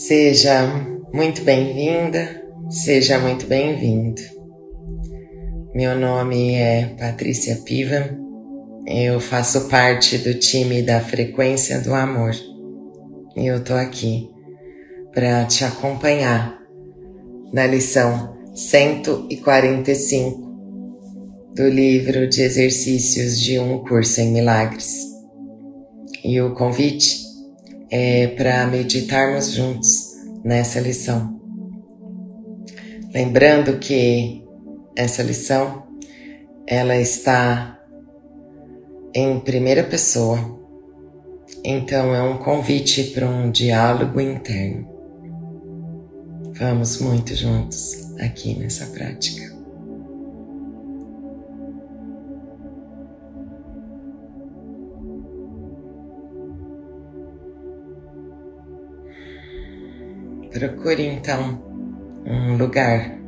Seja muito bem-vinda, seja muito bem-vindo. Meu nome é Patrícia Piva, eu faço parte do time da Frequência do Amor e eu tô aqui para te acompanhar na lição 145 do livro de exercícios de um curso em milagres. E o convite é para meditarmos juntos nessa lição. Lembrando que essa lição ela está em primeira pessoa, então é um convite para um diálogo interno. Vamos muito juntos aqui nessa prática. Procure então um lugar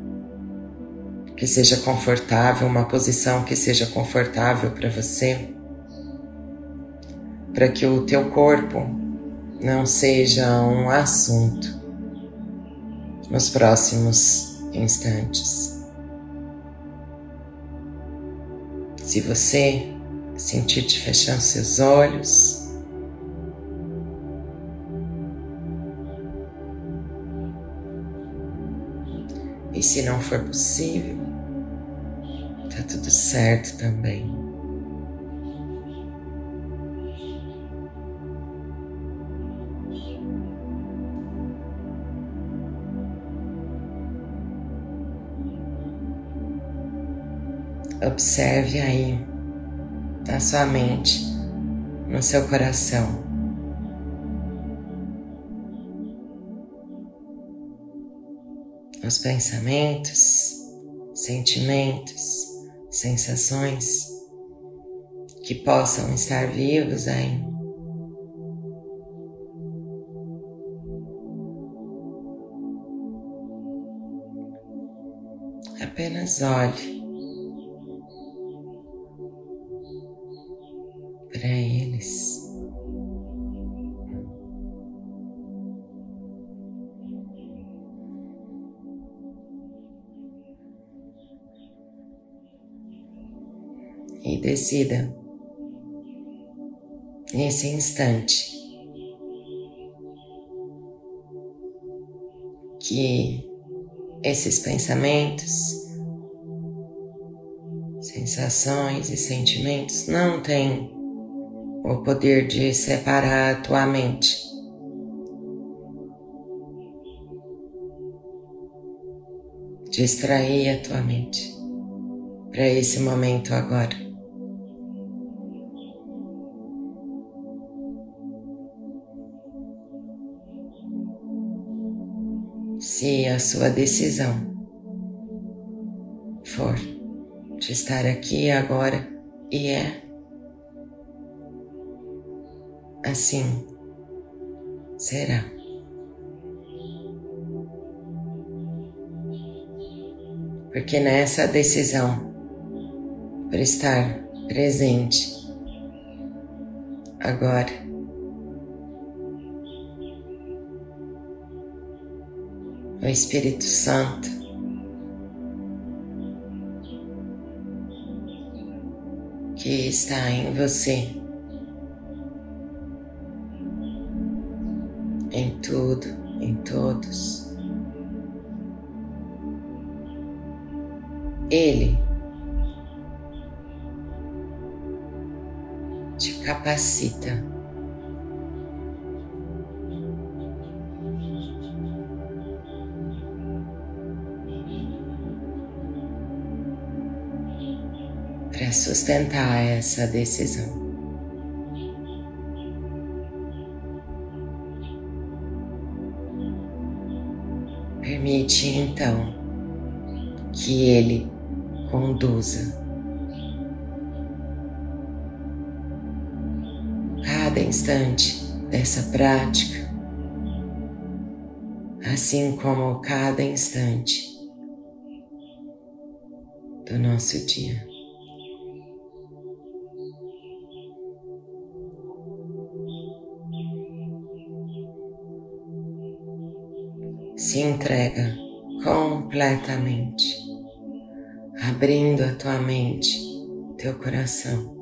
que seja confortável, uma posição que seja confortável para você, para que o teu corpo não seja um assunto nos próximos instantes. Se você sentir de fechar seus olhos, E se não for possível, tá tudo certo também. Observe aí na sua mente, no seu coração. Os pensamentos, sentimentos, sensações que possam estar vivos aí. Apenas olhe para e decida nesse instante que esses pensamentos, sensações e sentimentos não têm o poder de separar a tua mente. Distrair a tua mente para esse momento agora. Se a sua decisão for de estar aqui agora e é assim será. Porque nessa decisão por estar presente agora o Espírito Santo. Que está em você, em tudo, em todos. Ele te capacita sustentar essa decisão. Permite então que Ele conduza cada instante dessa prática, assim como cada instante do nosso dia. Se entrega completamente, abrindo a tua mente, teu coração,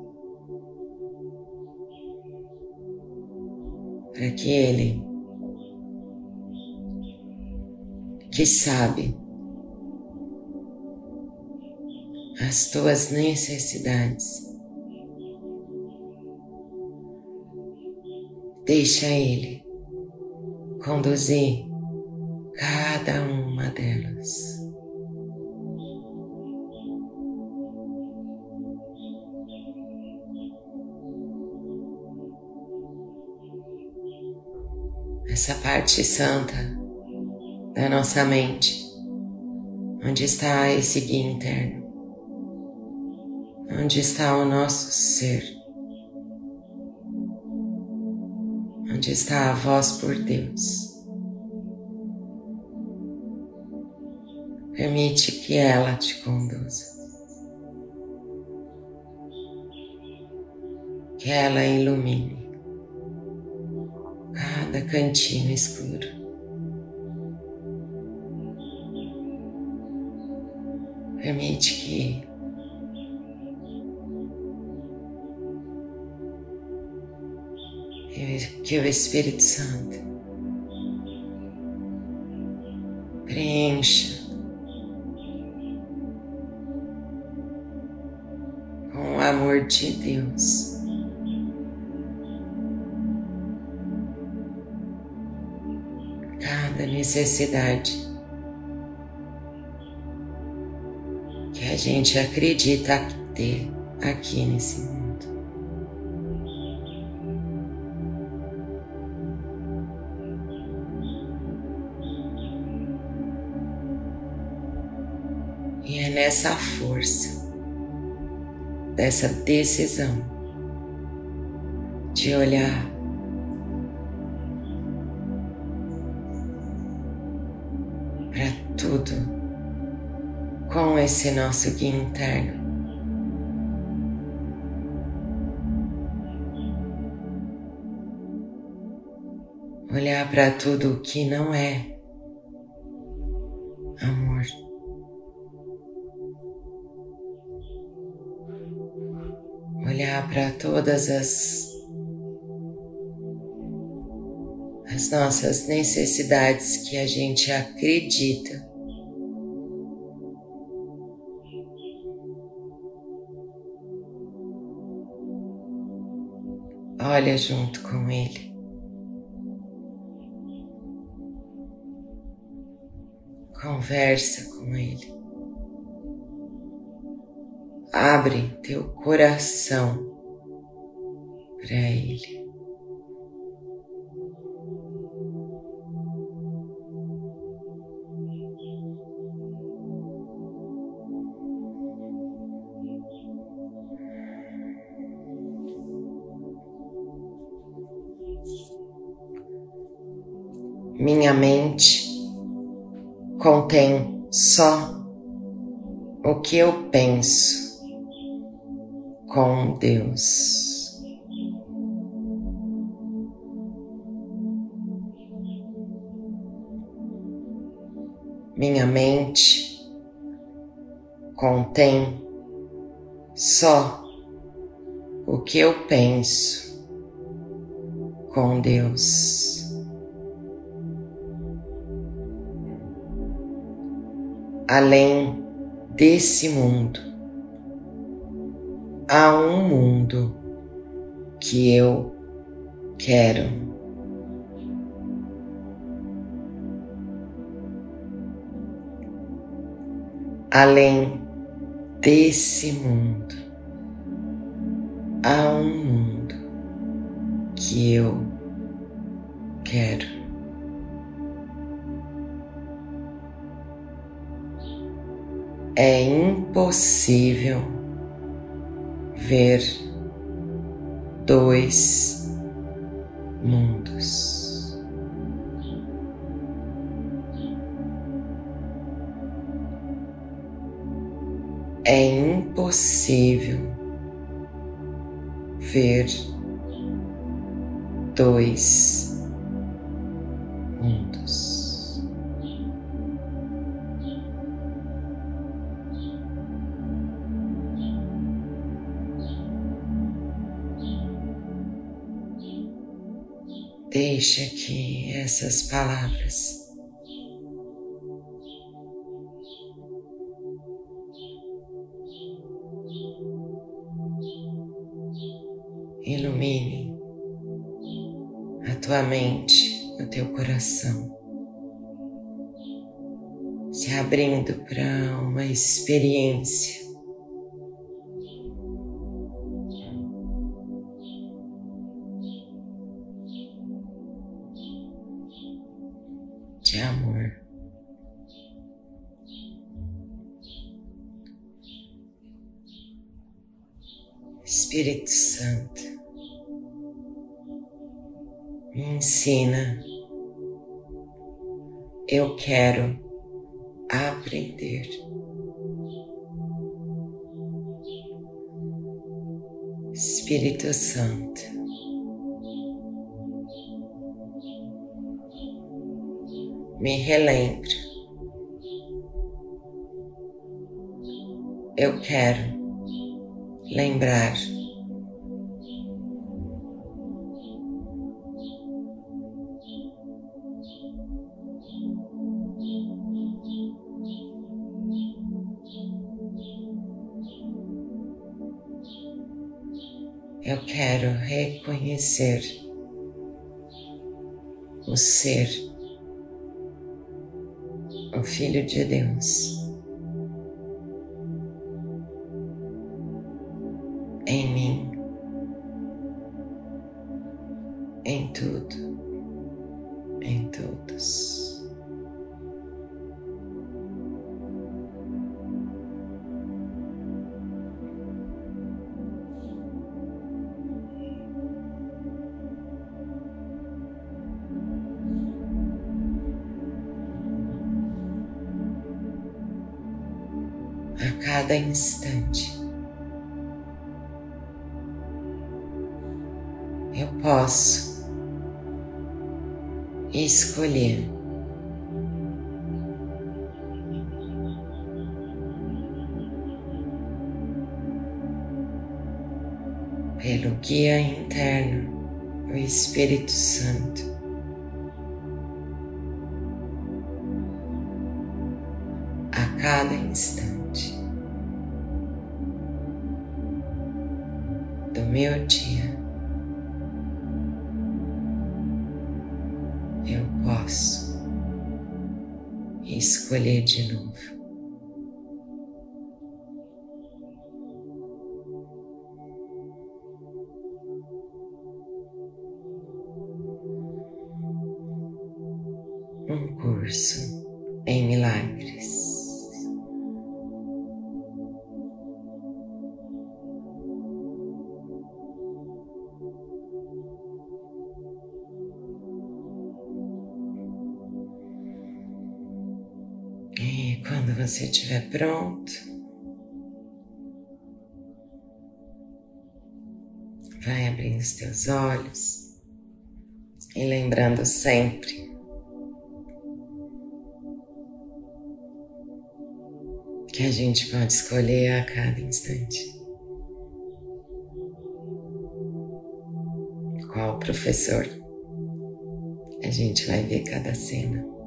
para que Ele, que sabe as tuas necessidades, deixa Ele conduzir cada uma delas. Essa parte santa da nossa mente, onde está esse guia interno, onde está o nosso ser, onde está a voz por Deus. Permite que ela te conduza. Que ela ilumine cada cantinho escuro. Permite que que o Espírito Santo preencha de Deus. Cada necessidade que a gente acredita ter aqui nesse mundo. E é nessa força dessa decisão de olhar para tudo com esse nosso guia interno. Olhar para tudo que não é amor. Olhar para todas as as nossas necessidades que a gente acredita. Olha junto com Ele. Conversa com Ele. Abre teu coração para Ele. Minha mente contém só o que eu penso com Deus. Minha mente contém só o que eu penso com Deus. Além desse mundo, a um mundo que eu quero. Além desse mundo, há um mundo que eu quero. É impossível ver dois mundos. É impossível ver dois mundos. Deixa que essas palavras. Ilumine a tua mente, o teu coração, se abrindo para uma experiência de amor. Espírito Santo, me ensina. Eu quero aprender. Espírito Santo, me relembre. Eu quero lembrar. Eu quero reconhecer o ser, o Filho de Deus. Cada instante. eu posso escolher pelo guia interno, o Espírito Santo. A cada instante meu dia. eu posso escolher de novo. Quando você estiver pronto, vai abrindo os teus olhos e lembrando sempre que a gente pode escolher a cada instante qual professor a gente vai ver cada cena.